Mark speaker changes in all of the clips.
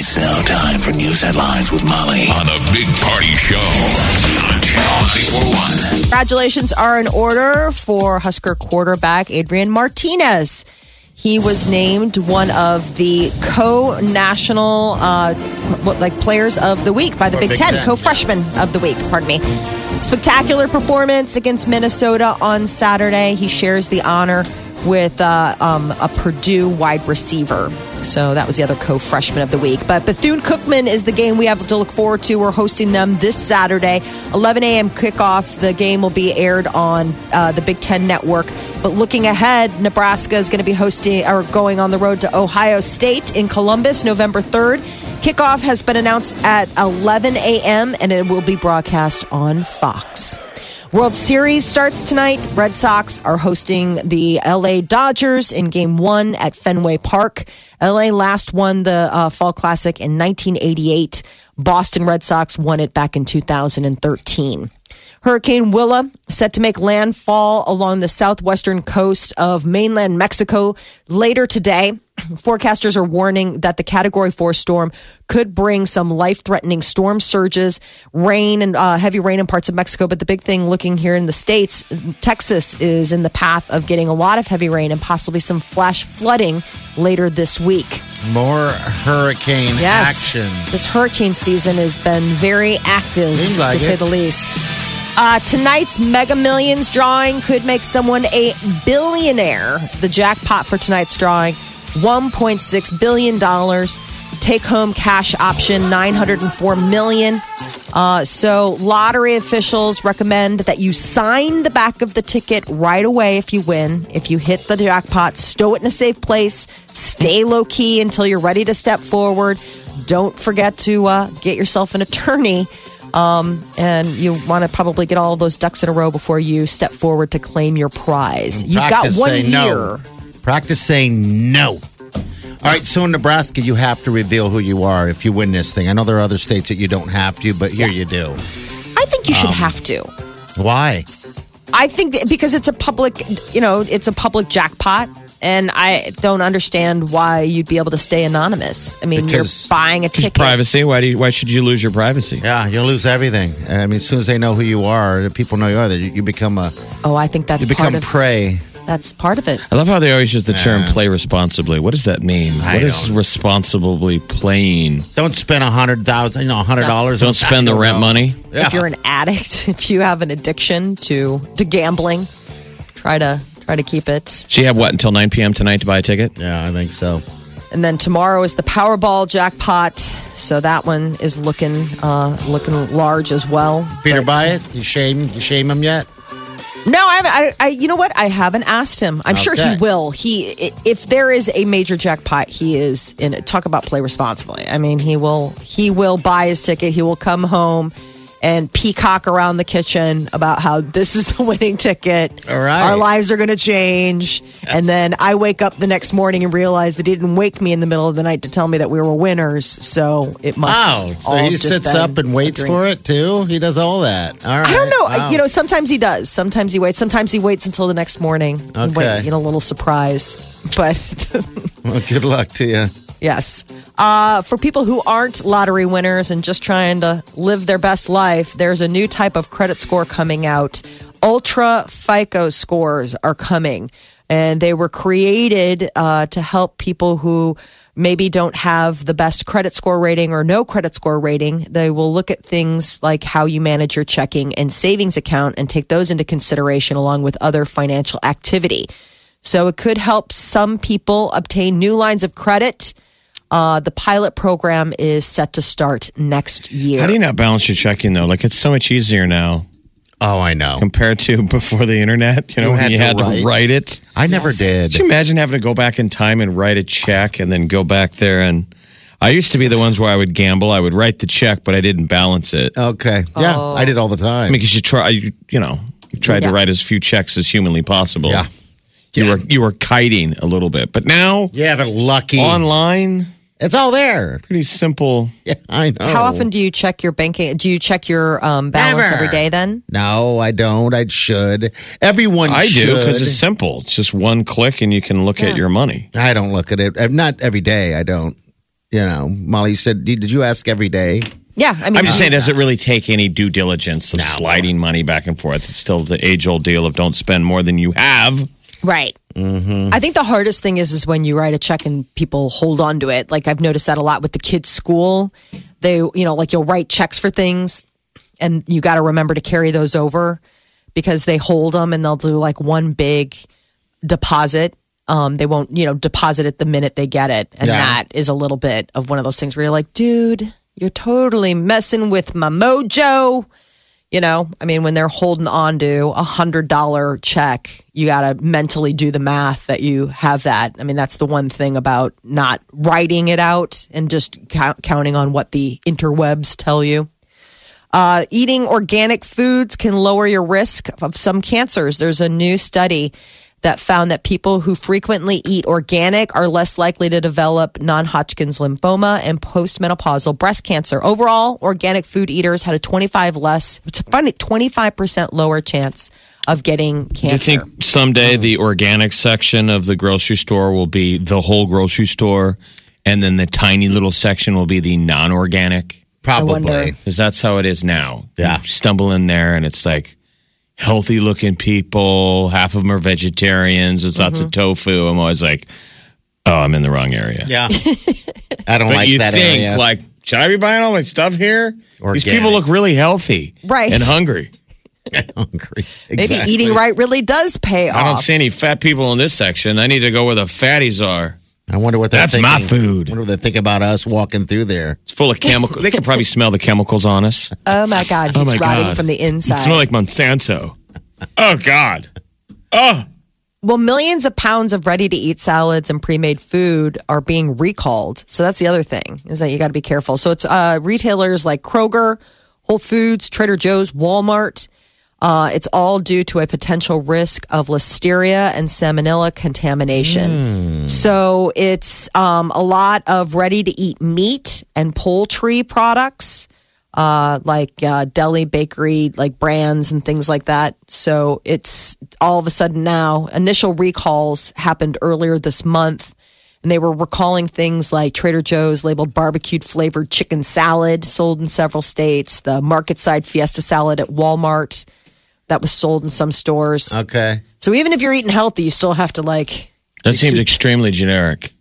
Speaker 1: It's now time for news headlines with Molly on the Big Party Show on Channel 941.
Speaker 2: Congratulations are in order for Husker quarterback Adrian Martinez. He was named one of the co-national, uh, what, like players of the week by the Big,
Speaker 3: Big
Speaker 2: Ten,
Speaker 3: Ten,
Speaker 2: co-freshman of the week. Pardon me. Spectacular performance against Minnesota on Saturday. He shares the honor with uh, um, a Purdue wide receiver. So that was the other co-freshman of the week. But Bethune Cookman is the game we have to look forward to. We're hosting them this Saturday, 11 a.m. kickoff. The game will be aired on uh, the Big Ten Network. But looking ahead, Nebraska is going to be hosting or going on the road to Ohio State in Columbus, November 3rd. Kickoff has been announced at 11 a.m. and it will be broadcast on Fox. World Series starts tonight. Red Sox are hosting the LA Dodgers in game one at Fenway Park. LA last won the uh, Fall Classic in 1988. Boston Red Sox won it back in 2013. Hurricane Willa set to make landfall along the southwestern coast of mainland Mexico later today. Forecasters are warning that the Category 4 storm could bring some life threatening storm surges, rain, and uh, heavy rain in parts of Mexico. But the big thing looking here in the States, Texas is in the path of getting a lot of heavy rain and possibly some flash flooding later this week.
Speaker 3: More hurricane
Speaker 2: Yes.
Speaker 3: action.
Speaker 2: This hurricane season has been very active,
Speaker 3: like
Speaker 2: to say the least. Uh, tonight's Mega Millions drawing could make someone a billionaire. The jackpot for tonight's drawing, $1.6 billion. Take home cash option, 904 million. Uh, so, lottery officials recommend that you sign the back of the ticket right away if you win. If you hit the jackpot, stow it in a safe place, stay low key until you're ready to step forward. Don't forget to uh, get yourself an attorney. Um, and you want to probably get all of those ducks in a row before you step forward to claim your prize. You've got one year.
Speaker 3: No. Practice saying no. All right, so in Nebraska, you have to reveal who you are if you win this thing. I know there are other states that you don't have to, but here you do.
Speaker 2: I think you
Speaker 3: Um,
Speaker 2: should have to.
Speaker 3: Why?
Speaker 2: I think because it's a public, you know, it's a public jackpot. And I don't understand why you'd be able to stay anonymous. I mean,
Speaker 3: Because-
Speaker 2: you're buying a
Speaker 4: Just
Speaker 2: ticket.
Speaker 4: privacy. Why do you, why should you lose your privacy?
Speaker 3: Yeah, you'll lose everything. I mean, as soon as they know who you are, the people know you are, that you, you become a
Speaker 2: Oh, I think that's
Speaker 3: you
Speaker 2: part
Speaker 3: become
Speaker 2: of
Speaker 3: prey.
Speaker 2: that's part of it.
Speaker 4: I love how they always use the term
Speaker 3: Yeah.
Speaker 4: "play responsibly." What does that mean?
Speaker 3: I
Speaker 4: what is
Speaker 3: don't-
Speaker 4: responsibly playing?
Speaker 3: Don't spend a hundred thousand, you know, a hundred dollars.
Speaker 4: Don't spend the rent money.
Speaker 3: Yeah.
Speaker 2: If you're an addict, if you have an addiction to to gambling, try to try to keep it.
Speaker 4: So you have what until 9 p.m. tonight to buy a ticket?
Speaker 3: yeah, I think so.
Speaker 2: And then tomorrow is the Powerball jackpot, so that one is looking uh, looking large as well.
Speaker 3: Peter,
Speaker 2: But-
Speaker 3: buy it. You shame, you shame him yet?
Speaker 2: No, I, haven't- I, I, you know what? I haven't asked him. I'm sure he will. He, if there is a major jackpot, he is in it. Talk about play responsibly. I mean, he will, he will buy his ticket. He will come home and peacock around the kitchen about how this is the winning ticket.
Speaker 3: All right.
Speaker 2: Our lives are going to change. And then I wake up the next morning and realize they didn't wake me in the middle of the night to tell me that we were winners. So it must.
Speaker 3: Wow. So he sits up and waits for it too. He does all that. All right.
Speaker 2: I don't know.
Speaker 3: Wow.
Speaker 2: You know, sometimes he does. Sometimes he waits. Sometimes he waits until the next morning.
Speaker 3: Okay.
Speaker 2: Wait, get a little surprise. But
Speaker 3: Well, good luck to you.
Speaker 2: Yes, uh, for people who aren't lottery winners and just trying to live their best life, there's a new type of credit score coming out. Ultra FICO scores are coming, and they were created uh, to help people who maybe don't have the best credit score rating or no credit score rating. They will look at things like how you manage your checking and savings account and take those into consideration along with other financial activity. So it could help some people obtain new lines of credit. Uh, the pilot program is set to start next year.
Speaker 4: How do you not balance your checking though? Like it's so much easier now
Speaker 3: Oh, I know.
Speaker 4: compared to before the internet. You know,
Speaker 3: You
Speaker 4: when
Speaker 3: had
Speaker 4: you
Speaker 3: to
Speaker 4: had
Speaker 3: write.
Speaker 4: to write it.
Speaker 3: I never did.
Speaker 4: Could you imagine having to go back in time and write a check and then go back there and I used to be the ones where I would gamble. I would write the check, but I didn't balance it.
Speaker 3: Okay. Yeah, I did all the time.
Speaker 4: I mean, because you try, you, you know, you tried
Speaker 2: Yeah.
Speaker 4: to write as few checks as humanly possible.
Speaker 3: yeah.
Speaker 4: You
Speaker 3: Yeah.
Speaker 4: were you were kiting a little bit, but now
Speaker 3: Yeah, but lucky.
Speaker 4: online,
Speaker 3: it's all there.
Speaker 4: pretty simple.
Speaker 3: Yeah, I know.
Speaker 2: How often do you check your banking? Do you check your um, balance
Speaker 3: Never.
Speaker 2: every day then?
Speaker 3: No, I don't. I should. Everyone
Speaker 4: I do because it's simple. It's just one click, and you can look at your money.
Speaker 3: I don't look at it. Uh, Not every day. I don't. You know, Molly said, did did you ask every day?
Speaker 2: Yeah, I mean,
Speaker 4: I'm just saying, does it really take any due diligence of sliding money back and forth? It's still the age old deal of don't spend more than you have.
Speaker 2: Right.
Speaker 3: Mm-hmm.
Speaker 2: I think the hardest thing is is when you write a check and people hold on to it. Like I've noticed that a lot with the kids' school. They, you know, like you'll write checks for things, and you got to remember to carry those over because they hold them and they'll do like one big deposit. Um, they won't, you know, deposit it the minute they get it, and
Speaker 3: Yeah.
Speaker 2: that is a little bit of one of those things where you're like, dude, you're totally messing with my mojo. You know, I mean, when they're holding on to a hundred dollar check, you got to mentally do the math that you have that. I mean, that's the one thing about not writing it out and just count, counting on what the interwebs tell you. Uh, eating organic foods can lower your risk of some cancers. There's a new study that found that people who frequently eat organic are less likely to develop non-Hodgkin's lymphoma and postmenopausal breast cancer. Overall, organic food eaters had a 25 less, 25% lower chance of getting
Speaker 4: Do you think someday hmm. the organic section of the grocery store will be the whole grocery store, and then the tiny little section will be the non-organic?
Speaker 3: Probably.
Speaker 2: wonder.
Speaker 4: Because that's how it is now.
Speaker 3: Yeah.
Speaker 4: You stumble in there, and it's like healthy looking people. Half of them are vegetarians. There's lots of mm-hmm. tofu. I'm always like, oh, I'm in the wrong area.
Speaker 3: Yeah. I don't
Speaker 4: But
Speaker 3: like
Speaker 4: you
Speaker 3: that
Speaker 4: think
Speaker 3: area.
Speaker 4: like, should I be buying all my stuff here? These
Speaker 3: Organic.
Speaker 4: people look really healthy,
Speaker 2: Right.
Speaker 4: and hungry.
Speaker 3: hungry.
Speaker 2: Maybe eating right really does pay off.
Speaker 4: I don't
Speaker 2: off.
Speaker 4: see any fat people in this section. I need to go where the fatties are.
Speaker 3: I wonder what
Speaker 4: That's
Speaker 3: thinking.
Speaker 4: my food.
Speaker 3: I wonder what they think about us walking through there.
Speaker 4: It's full of chemicals. they can probably smell the chemicals on us.
Speaker 2: Oh my God,
Speaker 4: Oh
Speaker 2: he's
Speaker 4: my
Speaker 2: rotting
Speaker 4: God.
Speaker 2: from the
Speaker 4: It
Speaker 2: inside.
Speaker 4: smells like Monsanto. Oh God. Oh.
Speaker 2: Well, millions of pounds of ready to eat salads and pre made food are being recalled. So that's the other thing is that you got to be careful. So it's uh, retailers like Kroger, Whole Foods, Trader Joe's, Walmart. Uh, it's all due to a potential risk of listeria and salmonella contamination. So it's um, a lot of ready to eat meat and poultry products uh, like uh, deli, bakery, like brands and things like that. So it's all of a sudden now. Initial recalls happened earlier this month, and they were recalling things like Trader Joe's labeled barbecued flavored chicken salad sold in several states, the market side fiesta salad at Walmart that was sold in some stores.
Speaker 3: Okay.
Speaker 2: So even if you're eating healthy, you still have to like
Speaker 4: That seems extremely generic.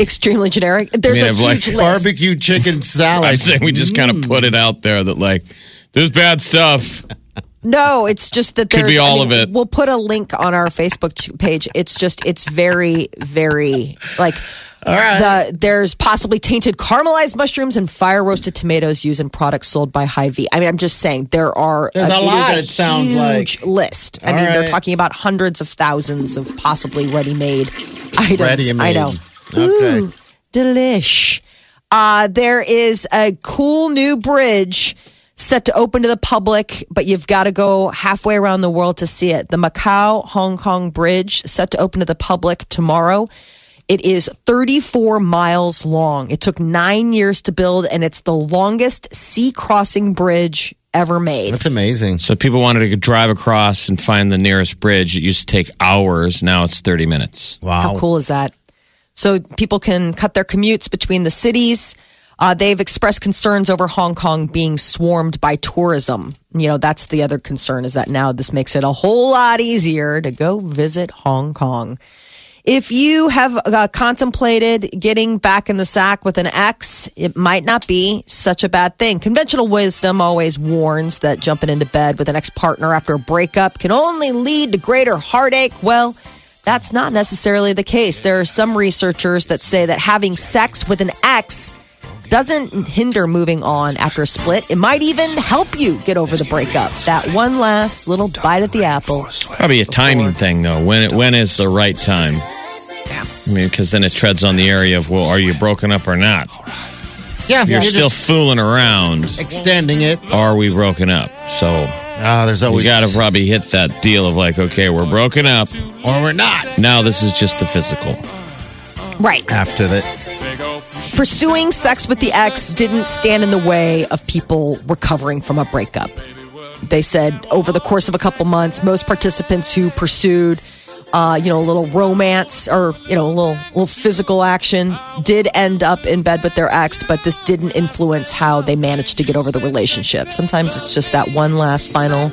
Speaker 2: extremely generic. There's
Speaker 4: I mean,
Speaker 2: a
Speaker 4: I've like
Speaker 2: huge list.
Speaker 3: Barbecue chicken salad.
Speaker 4: I say we just kind of mm. put it out there that like there's bad stuff.
Speaker 2: No, it's just that
Speaker 4: Could
Speaker 2: there's.
Speaker 4: be all
Speaker 2: I mean,
Speaker 4: of it.
Speaker 2: We'll put a link on our Facebook page. It's just, it's very, very like. The, there's possibly tainted caramelized mushrooms and fire roasted tomatoes used in products sold by Hy-Vee. I mean, I'm just saying there are.
Speaker 3: There's a
Speaker 2: it is
Speaker 3: lot,
Speaker 2: a
Speaker 3: it sounds
Speaker 2: huge list. I
Speaker 3: All
Speaker 2: mean, they're talking about hundreds of thousands of possibly ready-made items.
Speaker 3: Ready-made.
Speaker 2: I know.
Speaker 3: Okay.
Speaker 2: Ooh, delish. Uh, there is a cool new bridge set to open to the public, but you've got to go halfway around the world to see it. The Macau Hong Kong Bridge set to open to the public tomorrow. It is 34 miles long. It took nine years to build, and it's the longest sea crossing bridge ever made.
Speaker 3: That's amazing.
Speaker 4: So people wanted to drive across and find the nearest bridge. It used to take hours. Now it's 30 minutes.
Speaker 3: Wow.
Speaker 2: How cool is that? So people can cut their commutes between the cities. Uh, they've expressed concerns over Hong Kong being swarmed by tourism. You know, that's the other concern is that now this makes it a whole lot easier to go visit Hong Kong. If you have uh, contemplated getting back in the sack with an ex, it might not be such a bad thing. Conventional wisdom always warns that jumping into bed with an ex partner after a breakup can only lead to greater heartache. Well, that's not necessarily the case. There are some researchers that say that having sex with an ex doesn't hinder moving on after a split. It might even help you get over the breakup. That one last little bite at the apple.
Speaker 4: Probably a timing thing though. When it, when is the right time? I mean, because then it treads on the area of, well, are you broken up or not?
Speaker 3: Yeah,
Speaker 4: You're
Speaker 3: you're
Speaker 4: still fooling around.
Speaker 3: extending it.
Speaker 4: Are we broken up? So
Speaker 3: Oh, there's
Speaker 4: we
Speaker 3: always
Speaker 4: got to probably hit that deal of like, okay, we're broken up.
Speaker 3: or we're not.
Speaker 4: Now this is just the physical.
Speaker 2: Right.
Speaker 3: After that,
Speaker 2: Pursuing sex with the ex didn't stand in the way of people recovering from a breakup. They said over the course of a couple months, most participants who pursued, uh, you know, a little romance or you know, a little little physical action did end up in bed with their ex, but this didn't influence how they managed to get over the relationship. Sometimes it's just that one last final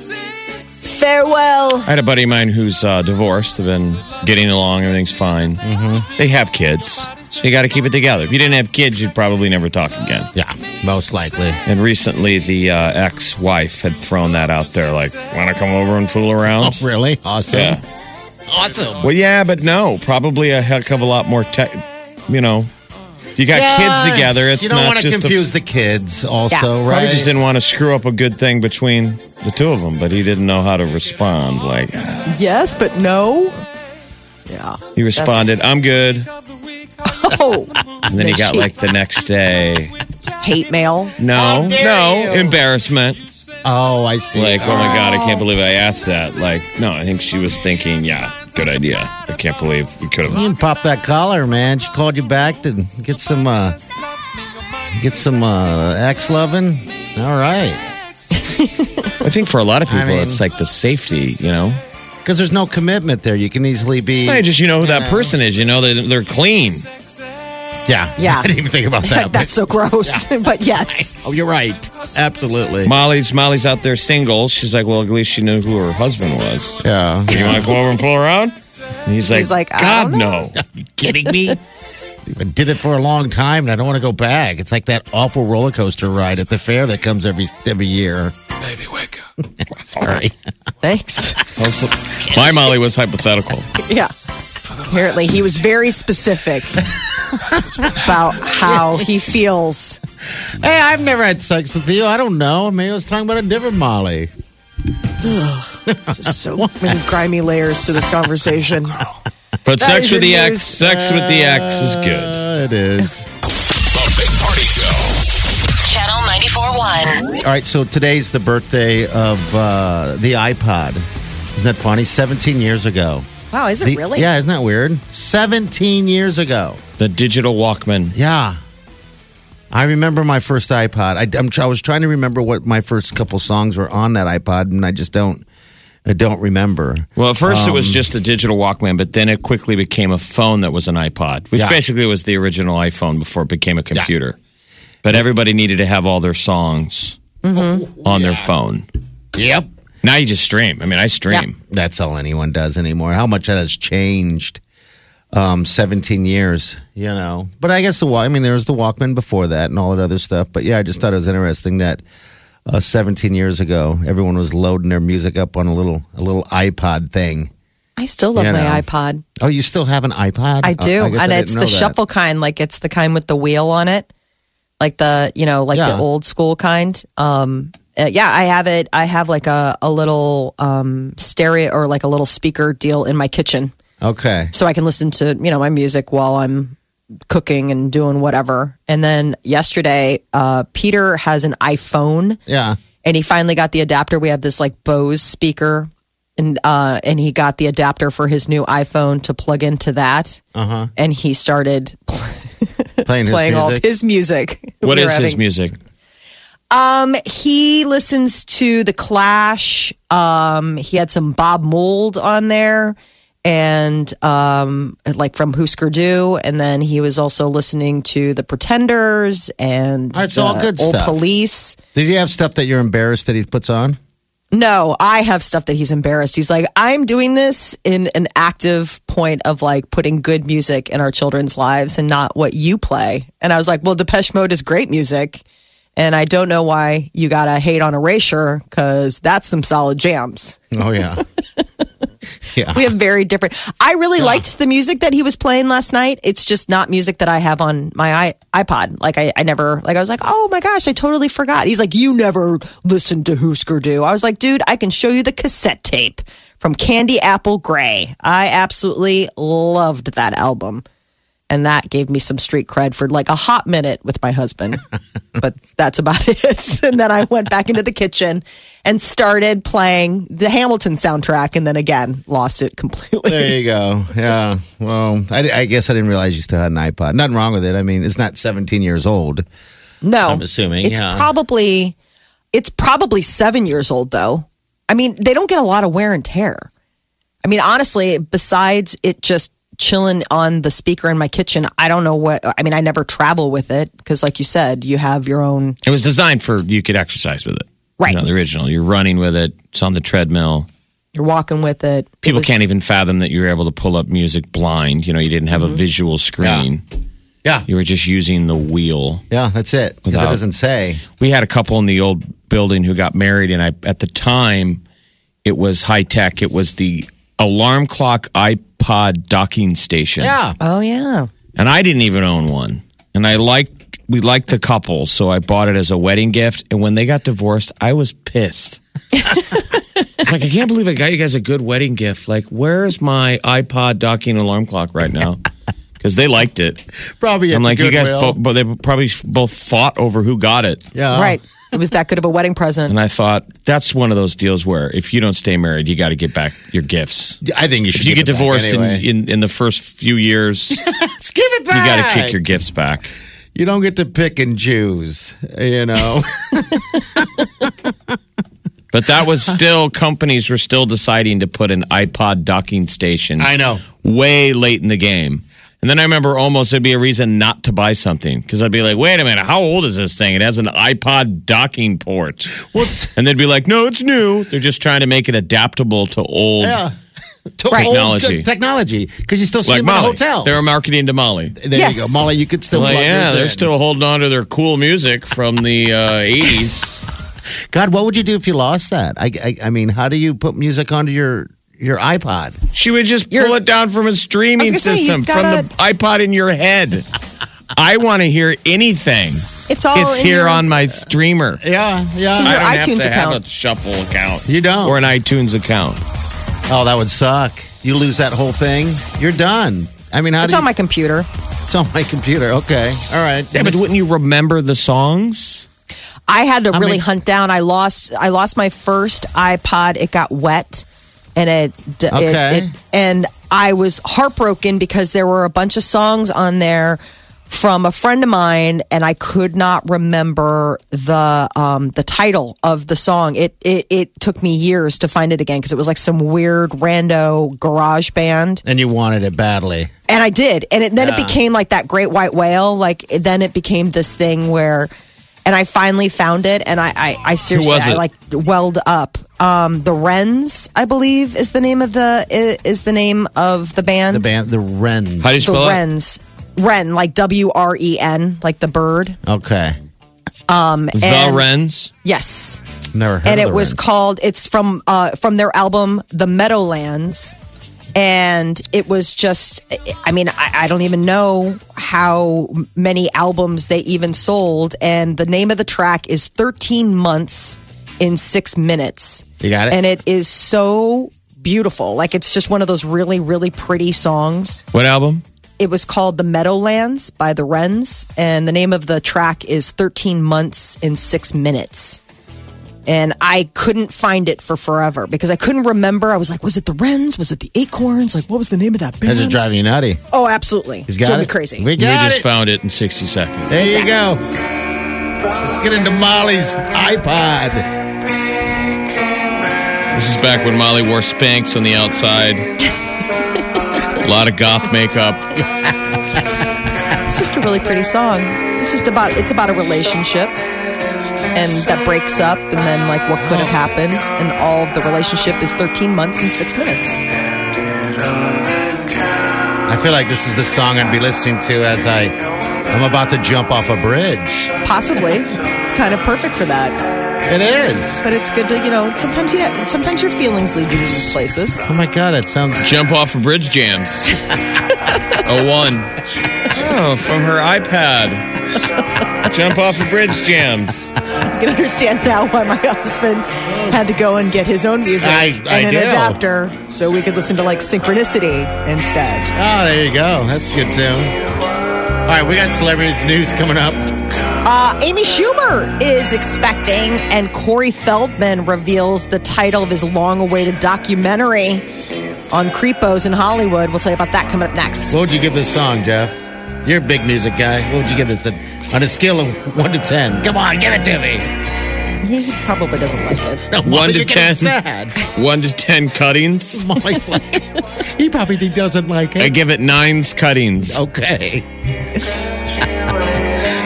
Speaker 2: farewell.
Speaker 4: I had a buddy of mine who's uh, divorced. They've been getting along. Everything's fine. Mm-hmm. They have kids. So you got to keep it together. If you didn't have kids, you'd probably never talk again.
Speaker 3: yeah, most likely.
Speaker 4: And recently, the uh, ex wife had thrown that out there like, want to come over and fool around?"
Speaker 3: Oh,
Speaker 4: around?
Speaker 3: really? Awesome.
Speaker 4: Yeah.
Speaker 3: Awesome.
Speaker 4: Well, yeah, but no. Probably a heck of a lot more, te- you know. You got kids together. It's
Speaker 3: you don't
Speaker 4: not
Speaker 3: want to
Speaker 4: just a-
Speaker 3: confuse the kids, also,
Speaker 2: Yeah.
Speaker 3: right?
Speaker 4: Probably just didn't want to screw up a good thing between the two of them, but he didn't know how to respond. Like,
Speaker 2: Yes, but no. Yeah.
Speaker 4: he responded, I'm good.
Speaker 2: Oh,
Speaker 4: And then he got like the next day,
Speaker 2: hate mail.
Speaker 4: no, no,
Speaker 3: you.
Speaker 4: embarrassment.
Speaker 3: Oh, I see.
Speaker 4: Like, oh my God, I can't believe I asked that. Like, no, I think she was thinking, yeah, good idea. I can't believe we could have.
Speaker 3: You can pop that collar, man. She called you back to get some, uh, get some uh, ex loving. All right,
Speaker 4: I think for a lot of people,
Speaker 3: mean-
Speaker 4: it's like the safety, you know?
Speaker 3: because there's no commitment there. You can easily be.
Speaker 4: Hey, just you know who that person is. You know they they're clean.
Speaker 3: Yeah,
Speaker 2: Yeah.
Speaker 3: I didn't even think about that.
Speaker 2: That's so gross. but yes.
Speaker 3: oh, you're right. Absolutely.
Speaker 4: Molly's Molly's out there single. She's like, well, at least she knew who her husband was.
Speaker 3: Yeah.
Speaker 4: You want to go over and pull around? And he's like,
Speaker 2: He's like, I
Speaker 4: God
Speaker 2: don't
Speaker 4: no.
Speaker 3: you kidding me? I did it for a long time, and I don't want to go back. It's like that awful roller coaster ride at the fair that comes every every year.
Speaker 1: Baby, wake up.
Speaker 3: Sorry.
Speaker 2: Thanks.
Speaker 4: Also, my Molly was hypothetical.
Speaker 2: Yeah. Apparently, he was very specific about how he feels.
Speaker 3: Hey, I've never had sex with you. I don't know. Maybe I was talking about a different Molly.
Speaker 2: Just so many grimy layers to this conversation.
Speaker 4: But
Speaker 2: That
Speaker 4: sex
Speaker 2: is
Speaker 4: with the
Speaker 2: your
Speaker 4: ex,
Speaker 2: news.
Speaker 4: sex with the ex is good.
Speaker 3: Uh, it is.
Speaker 1: The Big Party Show.
Speaker 5: Channel 94.1.
Speaker 3: All right, so today's the birthday of uh, the iPod. Isn't that funny? 17 years ago.
Speaker 2: Wow, is it
Speaker 3: The-
Speaker 2: really?
Speaker 3: Yeah, isn't that weird? 17 years ago.
Speaker 4: The digital Walkman.
Speaker 3: Yeah. I remember my first iPod. I, I'm, I was trying to remember what my first couple songs were on that iPod, and I just don't. I don't remember.
Speaker 4: Well, at first it
Speaker 3: Um,
Speaker 4: was just a digital Walkman, but then it quickly became a phone that was an iPod, which
Speaker 3: Yeah.
Speaker 4: basically was the original iPhone before it became a computer. But everybody needed to have all their songs
Speaker 2: Mm-hmm.
Speaker 4: on their phone.
Speaker 3: Yep.
Speaker 4: Now you just stream. I mean, I stream.
Speaker 3: That's all anyone does anymore. How much that has changed? Um, 17 years, you know. But I guess the Wa- I mean, there was the Walkman before that and all that other stuff. But yeah, I just thought it was interesting that uh, 17 years ago, everyone was loading their music up on a little a little iPod thing.
Speaker 2: I still love
Speaker 3: You
Speaker 2: my iPod.
Speaker 3: Oh, you still have an iPod?
Speaker 2: I do.
Speaker 3: Uh, guess
Speaker 2: and
Speaker 3: I
Speaker 2: it's the
Speaker 3: that.
Speaker 2: shuffle kind, like it's the kind with the wheel on it. Like the, you know, like
Speaker 3: Yeah.
Speaker 2: the old school kind. Um uh, yeah, I have it. I have like a, a little um, stereo or like a little speaker deal in my kitchen.
Speaker 3: Okay.
Speaker 2: so I can listen to you know my music while I'm cooking and doing whatever. And then yesterday, uh, Peter has an iPhone,
Speaker 3: Yeah.
Speaker 2: and he finally got the adapter. We have this like Bose speaker, and uh, and he got the adapter for his new iPhone to plug into that. Uh-huh. And he started
Speaker 3: Playing, his
Speaker 2: playing all of his music.
Speaker 4: What
Speaker 2: We
Speaker 4: is his music?
Speaker 2: Um, he listens to the Clash. Um, he had some Bob Mould on there, and um, like from Husker Du, and then he was also listening to the Pretenders and
Speaker 3: All right, it's all good
Speaker 2: Old
Speaker 3: stuff.
Speaker 2: Police.
Speaker 3: Does he have stuff that you're embarrassed that he puts on?
Speaker 2: No, I have stuff that he's embarrassed. He's like, I'm doing this in an active point of like putting good music in our children's lives and not what you play. And I was like, well, Depeche Mode is great music. And I don't know why you got to hate on Erasure because that's some solid jams.
Speaker 3: Oh, yeah. yeah.
Speaker 2: We have very different. I really liked the music that he was playing last night. It's just not music that I have on my i- iPod. Like I, I never, like I was like, oh my gosh, I totally forgot. He's like, you never listened to Husker Du. I was like, dude, I can show you the cassette tape from Candy Apple Gray. I absolutely loved that album. And that gave me some street cred for like a hot minute with my husband. but that's about it. and then I went back into the kitchen and started playing the Hamilton soundtrack. And then again, lost it completely.
Speaker 3: There you go. Yeah. Well, I, I guess I didn't realize you still had an iPod. Nothing wrong with it. I mean, it's not 17 years old.
Speaker 2: No,
Speaker 3: I'm assuming,
Speaker 2: it's
Speaker 3: yeah.
Speaker 2: probably it's probably seven years old though. I mean, they don't get a lot of wear and tear. I mean, honestly, besides it just chilling on the speaker in my kitchen, I don't know what. I mean, I never travel with it because, like you said, you have your own.
Speaker 4: It was designed for you could exercise with it.
Speaker 2: Right.
Speaker 4: You know, the original. You're running with it. It's on the treadmill.
Speaker 2: You're walking with it. It
Speaker 4: People
Speaker 2: was-
Speaker 4: can't even fathom that you were able to pull up music blind. You know, you didn't have a mm-hmm. visual screen.
Speaker 3: Yeah.
Speaker 4: You were just using the wheel.
Speaker 3: Yeah, that's it. Because it doesn't say.
Speaker 4: We had a couple in the old building who got married, and I at the time it was high tech. It was the alarm clock iPod docking station.
Speaker 3: Yeah.
Speaker 2: Oh yeah.
Speaker 4: and I didn't even own one. And I liked we liked the couple, so I bought it as a wedding gift. And when they got divorced, I was pissed. it's like I can't believe I got you guys a good wedding gift. Like, where's my iPod docking alarm clock right now? Because they liked it.
Speaker 3: Probably at
Speaker 4: I'm like, you guys,
Speaker 3: Goodwill.
Speaker 4: both, but they probably both fought over who got it.
Speaker 3: Yeah.
Speaker 2: Right. It was that good of a wedding present.
Speaker 4: And I thought that's one of those deals where if you don't stay married, you got to get back your gifts.
Speaker 3: I think you should
Speaker 4: If you get divorced
Speaker 3: anyway.
Speaker 4: in, in in the first few years, you
Speaker 3: Let's give it back.
Speaker 4: got to kick your gifts back.
Speaker 3: You don't get to pick and choose, you know.
Speaker 4: But that was still companies were still deciding to put an iPod docking station.
Speaker 3: I know.
Speaker 4: way late in the game. And then I remember almost it'd be a reason not to buy something because I'd be like, wait a minute, how old is this thing? It has an iPod docking port.
Speaker 3: What's
Speaker 4: And they'd be like, no, it's new. They're just trying to make it adaptable to old.
Speaker 3: yeah. To
Speaker 2: Right.
Speaker 4: Technology.
Speaker 3: good technology. Because you still see
Speaker 4: Like
Speaker 3: them in
Speaker 4: Molly.
Speaker 3: hotels.
Speaker 4: They're marketing to Molly.
Speaker 3: There
Speaker 2: Yes.
Speaker 3: you go. Molly, you could still
Speaker 4: Like,
Speaker 3: plug
Speaker 4: yeah,
Speaker 3: yours
Speaker 4: they're
Speaker 3: in.
Speaker 4: still holding on to their cool music from the uh, 80s.
Speaker 3: God, what would you do if you lost that? I, I, I mean, how do you put music onto your your iPod?
Speaker 4: She would just
Speaker 2: You're-
Speaker 4: pull it down from a streaming
Speaker 2: I was gonna say,
Speaker 4: system
Speaker 2: you've
Speaker 4: from
Speaker 2: gotta-
Speaker 4: the iPod in your head. I want to hear anything.
Speaker 2: It's all
Speaker 4: It's
Speaker 2: in
Speaker 4: here
Speaker 2: your-
Speaker 4: on my streamer.
Speaker 3: Yeah, yeah.
Speaker 2: in
Speaker 4: I
Speaker 2: your
Speaker 4: don't
Speaker 2: iTunes
Speaker 4: have to have
Speaker 2: account.
Speaker 4: a shuffle account.
Speaker 3: You don't.
Speaker 4: Or an iTunes account.
Speaker 3: oh, that would suck. You lose that whole thing. You're done. I mean, how
Speaker 2: It's
Speaker 3: do
Speaker 2: on
Speaker 3: you,
Speaker 2: my computer.
Speaker 3: It's on my computer. Okay, all right.
Speaker 4: Yeah, but wouldn't you remember the songs?
Speaker 2: I had to
Speaker 3: How
Speaker 2: really
Speaker 3: many-
Speaker 2: hunt down. I lost. I lost my first iPod. It got wet, and it, d- it-
Speaker 3: Okay.
Speaker 2: it- and I was heartbroken because there were a bunch of songs on there from a friend of mine, and I could not remember the um, the title of the song. It it it took me years to find it again because it was like some weird rando garage band
Speaker 3: and you wanted it badly.
Speaker 2: and I did, and it, then it became like that great white whale. Like then it became this thing where, and I finally found it, and I I, I seriously
Speaker 4: was
Speaker 2: I like welled up. Um, the Wrens, I believe, is the name of the is the name of the band.
Speaker 3: The band, the Wrens.
Speaker 4: How do you
Speaker 2: the
Speaker 4: spell it?
Speaker 2: Wrens, Wren, like W R E N, like the bird.
Speaker 3: Okay, Um,
Speaker 4: The
Speaker 2: and-
Speaker 4: Wrens.
Speaker 2: Yes,
Speaker 3: never heard.
Speaker 2: and
Speaker 3: of
Speaker 2: it
Speaker 3: the
Speaker 2: was
Speaker 3: Wrens.
Speaker 2: called it's from uh from their album the meadowlands and it was just i mean I, I don't even know how many albums they even sold. And the name of the track is 13 months in six minutes.
Speaker 3: You got it?
Speaker 2: and it is so beautiful. Like it's just one of those really really pretty songs.
Speaker 4: What album?
Speaker 2: it was called the meadowlands by the wrens. And the name of the track is 13 months in six minutes and i couldn't find it for forever because i couldn't remember i was like was it the wrens was it the acorns like what was the name of that band
Speaker 3: That's just driving you nutty.
Speaker 2: oh absolutely
Speaker 3: He's got
Speaker 2: drove
Speaker 3: it.
Speaker 2: me crazy
Speaker 3: We
Speaker 4: We just
Speaker 3: it.
Speaker 4: found it in 60 seconds.
Speaker 3: there you go. Let's get into Molly's iPod.
Speaker 4: This is back when Molly wore Spanx on the outside. a lot of goth makeup.
Speaker 2: it's just a really pretty song it's just about it's about a relationship and that breaks up and then like what could have happened and all of the relationship is 13 months and six minutes
Speaker 3: I feel like this is the song I'd be listening to as I I'm about to jump off a bridge.
Speaker 2: possibly it's kind of perfect for that
Speaker 3: It is.
Speaker 2: But it's good to, you know, sometimes yeah, sometimes your feelings lead you to these places.
Speaker 3: Oh my god, it sounds
Speaker 4: Jump off a bridge jams. oh one. Oh, from her iPad. Jump off a bridge jams.
Speaker 2: I can understand now why my husband had to go and get his own music
Speaker 3: I-
Speaker 2: and
Speaker 3: I
Speaker 2: an
Speaker 3: do.
Speaker 2: adapter so we could listen to like Synchronicity instead.
Speaker 3: Oh, there you go. That's a good tune. All right, we got celebrities news coming up.
Speaker 2: Uh, Amy Schumer is expecting, and Corey Feldman reveals the title of his long awaited documentary on creepos in Hollywood. We'll tell you about that coming up next.
Speaker 3: What would you give this song, Jeff? You're a big music guy. What would you give this A, on a scale of one to ten? Come on, give it to me.
Speaker 2: He probably doesn't like it.
Speaker 3: No,
Speaker 4: One
Speaker 3: Molly,
Speaker 4: to
Speaker 3: you're getting
Speaker 4: 10.
Speaker 3: Sad.
Speaker 4: One to ten cuttings.
Speaker 3: Molly's like, he probably doesn't like it.
Speaker 4: I give it nines cuttings.
Speaker 3: Okay.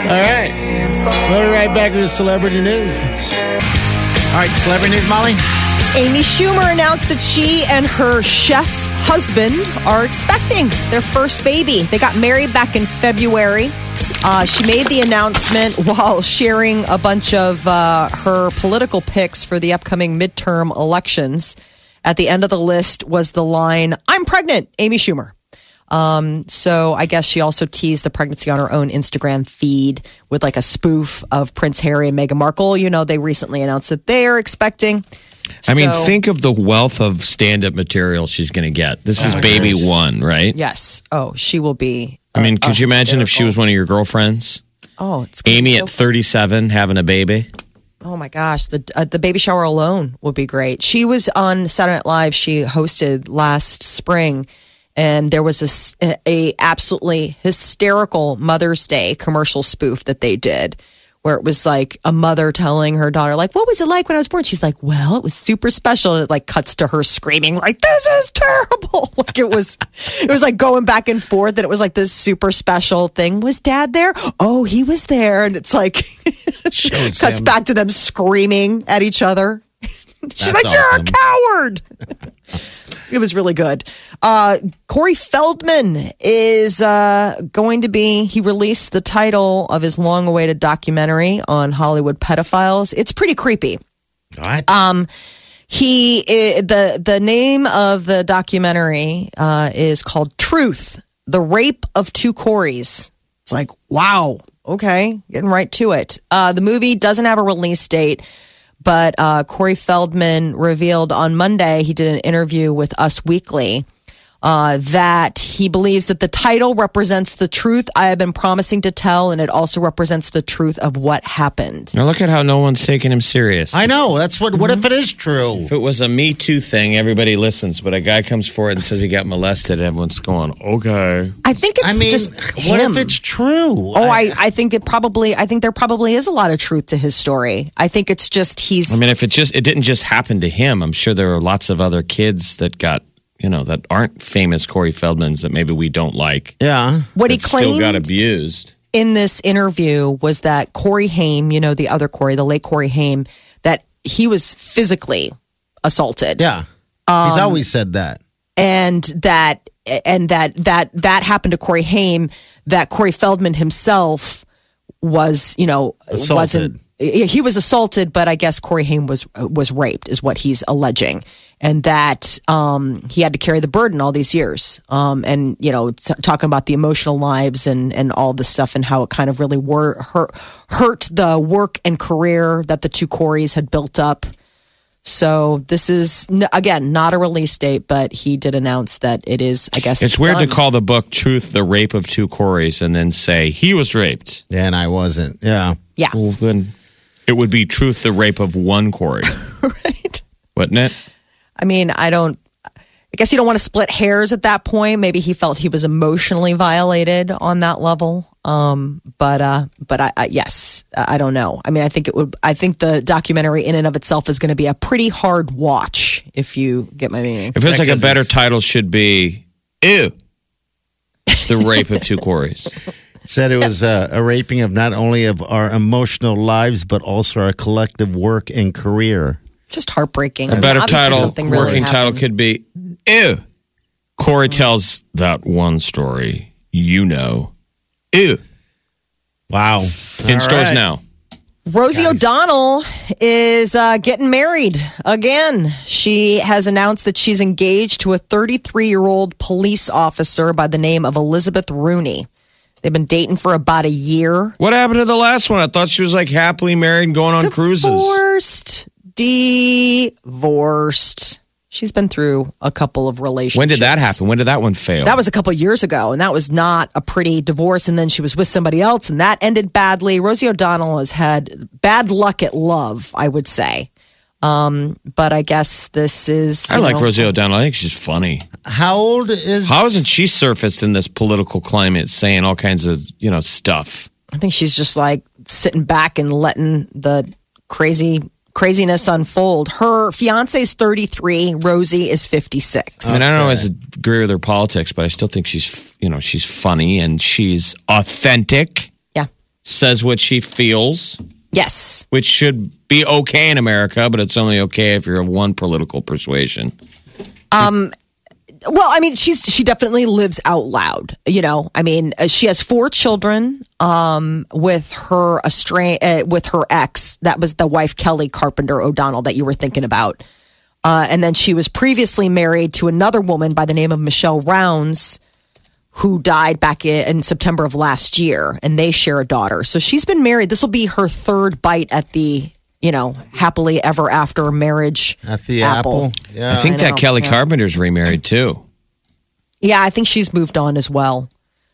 Speaker 3: All right. We'll be right back to the celebrity news. All right, celebrity news, Molly.
Speaker 2: Amy Schumer announced that she and her chef husband are expecting their first baby. They got married back in February. Uh, she made the announcement while sharing a bunch of uh, her political picks for the upcoming midterm elections. At the end of the list was the line, I'm pregnant, Amy Schumer. Um, so I guess she also teased the pregnancy on her own Instagram feed with like a spoof of Prince Harry and Meghan Markle. You know, they recently announced that they are expecting.
Speaker 4: I mean,
Speaker 2: So-
Speaker 4: think of the wealth of stand-up material she's going to get. This is baby one, right?
Speaker 2: Yes. Oh, she will be.
Speaker 4: I mean, could you imagine if she was one of your girlfriends?
Speaker 2: Oh, it's
Speaker 4: Amy
Speaker 2: so
Speaker 4: at 37 having a baby.
Speaker 2: Oh my gosh, the uh, the baby shower alone would be great. She was on Saturday Night Live. She hosted last spring, and there was a absolutely hysterical Mother's Day commercial spoof that they did, where it was like a mother telling her daughter, like, "What was it like when I was born?" She's like, "Well, it was super special." And it like cuts to her screaming, like, "This is terrible!" Like it was, it was like going back and forth, and it was like this super special thing. Was Dad there? Oh, he was there, and it's like. Cuts
Speaker 3: him.
Speaker 2: back to them screaming at each other. She's
Speaker 3: That's
Speaker 2: like, "You're
Speaker 3: awesome.
Speaker 2: a coward." it was really good. Uh, Corey Feldman is uh, going to be. He released the title of his long-awaited documentary on Hollywood pedophiles. It's pretty creepy.
Speaker 3: What?
Speaker 2: Um, he the the name of the documentary uh, is called Truth: The Rape of Two Coreys. It's like wow, okay, getting right to it. Uh, the movie doesn't have a release date, but uh, Corey Feldman revealed on Monday he did an interview with Us Weekly. Uh, that he believes that the title represents the truth I have been promising to tell, and it also represents the truth of what happened.
Speaker 4: Now look at how no one's taking him serious.
Speaker 3: I know. That's what. What if it is true?
Speaker 4: If it was a Me Too thing, everybody listens. But a guy comes forward and says he got molested, and everyone's going, okay.
Speaker 2: I think it's
Speaker 3: I mean,
Speaker 2: just
Speaker 3: what
Speaker 2: him.
Speaker 3: if it's true?
Speaker 2: Oh, I, I think it probably, I think there probably is a lot of truth to his story. I think it's just he's,
Speaker 4: I mean, if it just it didn't just happen to him, I'm sure there are lots of other kids that got you know that aren't famous Corey Feldmans that maybe we don't like.
Speaker 3: yeah.
Speaker 2: what he
Speaker 4: that still got abused.
Speaker 2: in this interview was that Corey Haim, you know, the other Corey, the late Corey Haim, that he was physically assaulted.
Speaker 3: Yeah. He's
Speaker 2: Um,
Speaker 3: always said that.
Speaker 2: and that and that that that happened to Corey Haim that Corey Feldman himself was you know
Speaker 3: Assaulted.
Speaker 2: wasn't he was assaulted but I guess Corey Haim was was raped is what he's alleging and that um, he had to carry the burden all these years um, and you know t- talking about the emotional lives and and all this stuff and how it kind of really were hurt hurt the work and career that the two Coreys had built up so this is again not a release date, but he did announce that it is. I guess
Speaker 4: It's weird
Speaker 2: done.
Speaker 4: to call the book "Truth: The Rape of Two Coreys" and then say he was raped.
Speaker 3: Yeah, and I wasn't. Yeah.
Speaker 2: Yeah,
Speaker 4: Well, then it would be "Truth: The Rape of One Corey,"
Speaker 2: right.
Speaker 4: wouldn't it?
Speaker 2: I mean, I don't. I guess you don't want to split hairs at that point. Maybe he felt he was emotionally violated on that level. Um, but uh, but I, I yes, I I don't know. I mean, I think it would. I think the documentary in and of itself is going to be a pretty hard watch. If you get my meaning.
Speaker 4: It feels like a better title should be "Ew." The rape of two Coreys.
Speaker 3: Said it was uh, a raping of not only of our emotional lives, but also our collective work and career.
Speaker 2: Just heartbreaking.
Speaker 4: A better
Speaker 2: Obviously
Speaker 4: title,
Speaker 2: something really
Speaker 4: working title could be "Ew." Corey tells that one story you know. Ew.
Speaker 3: Wow.
Speaker 4: In
Speaker 3: All
Speaker 4: stores
Speaker 3: right.
Speaker 4: now.
Speaker 2: Rosie O'Donnell is uh, getting married again. She has announced that she's engaged to a 33 year old police officer by the name of Elizabeth Rooney. They've been dating for about a year.
Speaker 4: What happened to the last one? I thought she was like happily married and going on cruises.
Speaker 2: Divorced. Divorced. She's been through a couple of relationships.
Speaker 4: When did that happen? When did that one fail?
Speaker 2: That was a couple years ago, and that was not a pretty divorce. And then she was with somebody else, and that ended badly. Rosie O'Donnell has had bad luck at love, I would say. Um, but I guess this is.
Speaker 4: I
Speaker 2: you
Speaker 4: like
Speaker 2: know,
Speaker 4: Rosie O'Donnell. I think she's funny.
Speaker 3: How old is?
Speaker 4: How hasn't she surfaced in this political climate saying all kinds of, you know, stuff?
Speaker 2: I think she's just like sitting back and letting the crazy craziness unfold. Her fiance is 33, Rosie is 56.
Speaker 4: I mean, I don't always agree with her politics, but I still think she's, you know, she's funny and she's authentic,
Speaker 2: Yeah.
Speaker 4: says what she feels,
Speaker 2: Yes.
Speaker 4: which should be okay in America, but it's only okay if you're of one political persuasion.
Speaker 2: Um, Well, I mean, she's she definitely lives out loud. You know, I mean, uh, she has four children um, with her estra- uh, with her ex. That was the wife Kelly Carpenter O'Donnell that you were thinking about. Uh, and then she was previously married to another woman by the name of Michelle Rounds, who died back in, in September of last year, and they share a daughter. So she's been married. This will be her third bite at the you know happily ever after marriage
Speaker 3: at the apple? Yeah.
Speaker 4: I think
Speaker 2: I
Speaker 4: that
Speaker 2: know,
Speaker 4: Kelly
Speaker 2: yeah.
Speaker 4: Carpenter's remarried too.
Speaker 2: Yeah, I think she's moved on as well.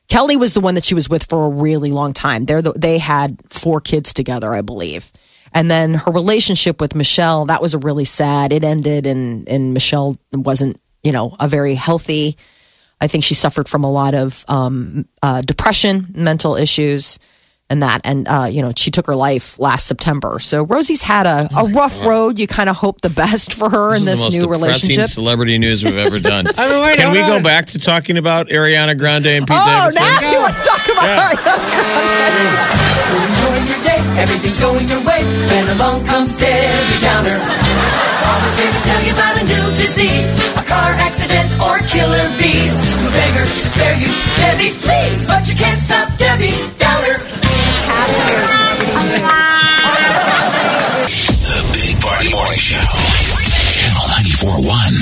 Speaker 2: Kelly was the one that she was with for a really long time. They're the, they had four kids together, I believe. And then her relationship with Michelle, that was a really sad. It ended and and Michelle wasn't, you know, a very healthy. I think she suffered from a lot of um, uh, depression, mental issues, and that. And uh, you know, she took her life last September. So Rosie's had a, a rough road. You kind of hope the best for her in
Speaker 4: This
Speaker 2: this,
Speaker 4: is the
Speaker 2: new
Speaker 4: most depressing
Speaker 2: relationship.
Speaker 4: celebrity news we've ever done.
Speaker 3: I mean, wait,
Speaker 4: Can we
Speaker 3: hold
Speaker 4: go back to talking about Ariana Grande and Pete
Speaker 2: Oh,
Speaker 4: Davidson?
Speaker 2: now you want to talk about Ariana
Speaker 6: Enjoying your day, everything's going your way. Then along comes Debbie Downer. Always here to tell you about a new disease, a car accident, or killer bees. We beg her to spare you, Debbie, please. But you can't stop Debbie Downer.
Speaker 1: The Big Party Morning Show. Channel 94.1.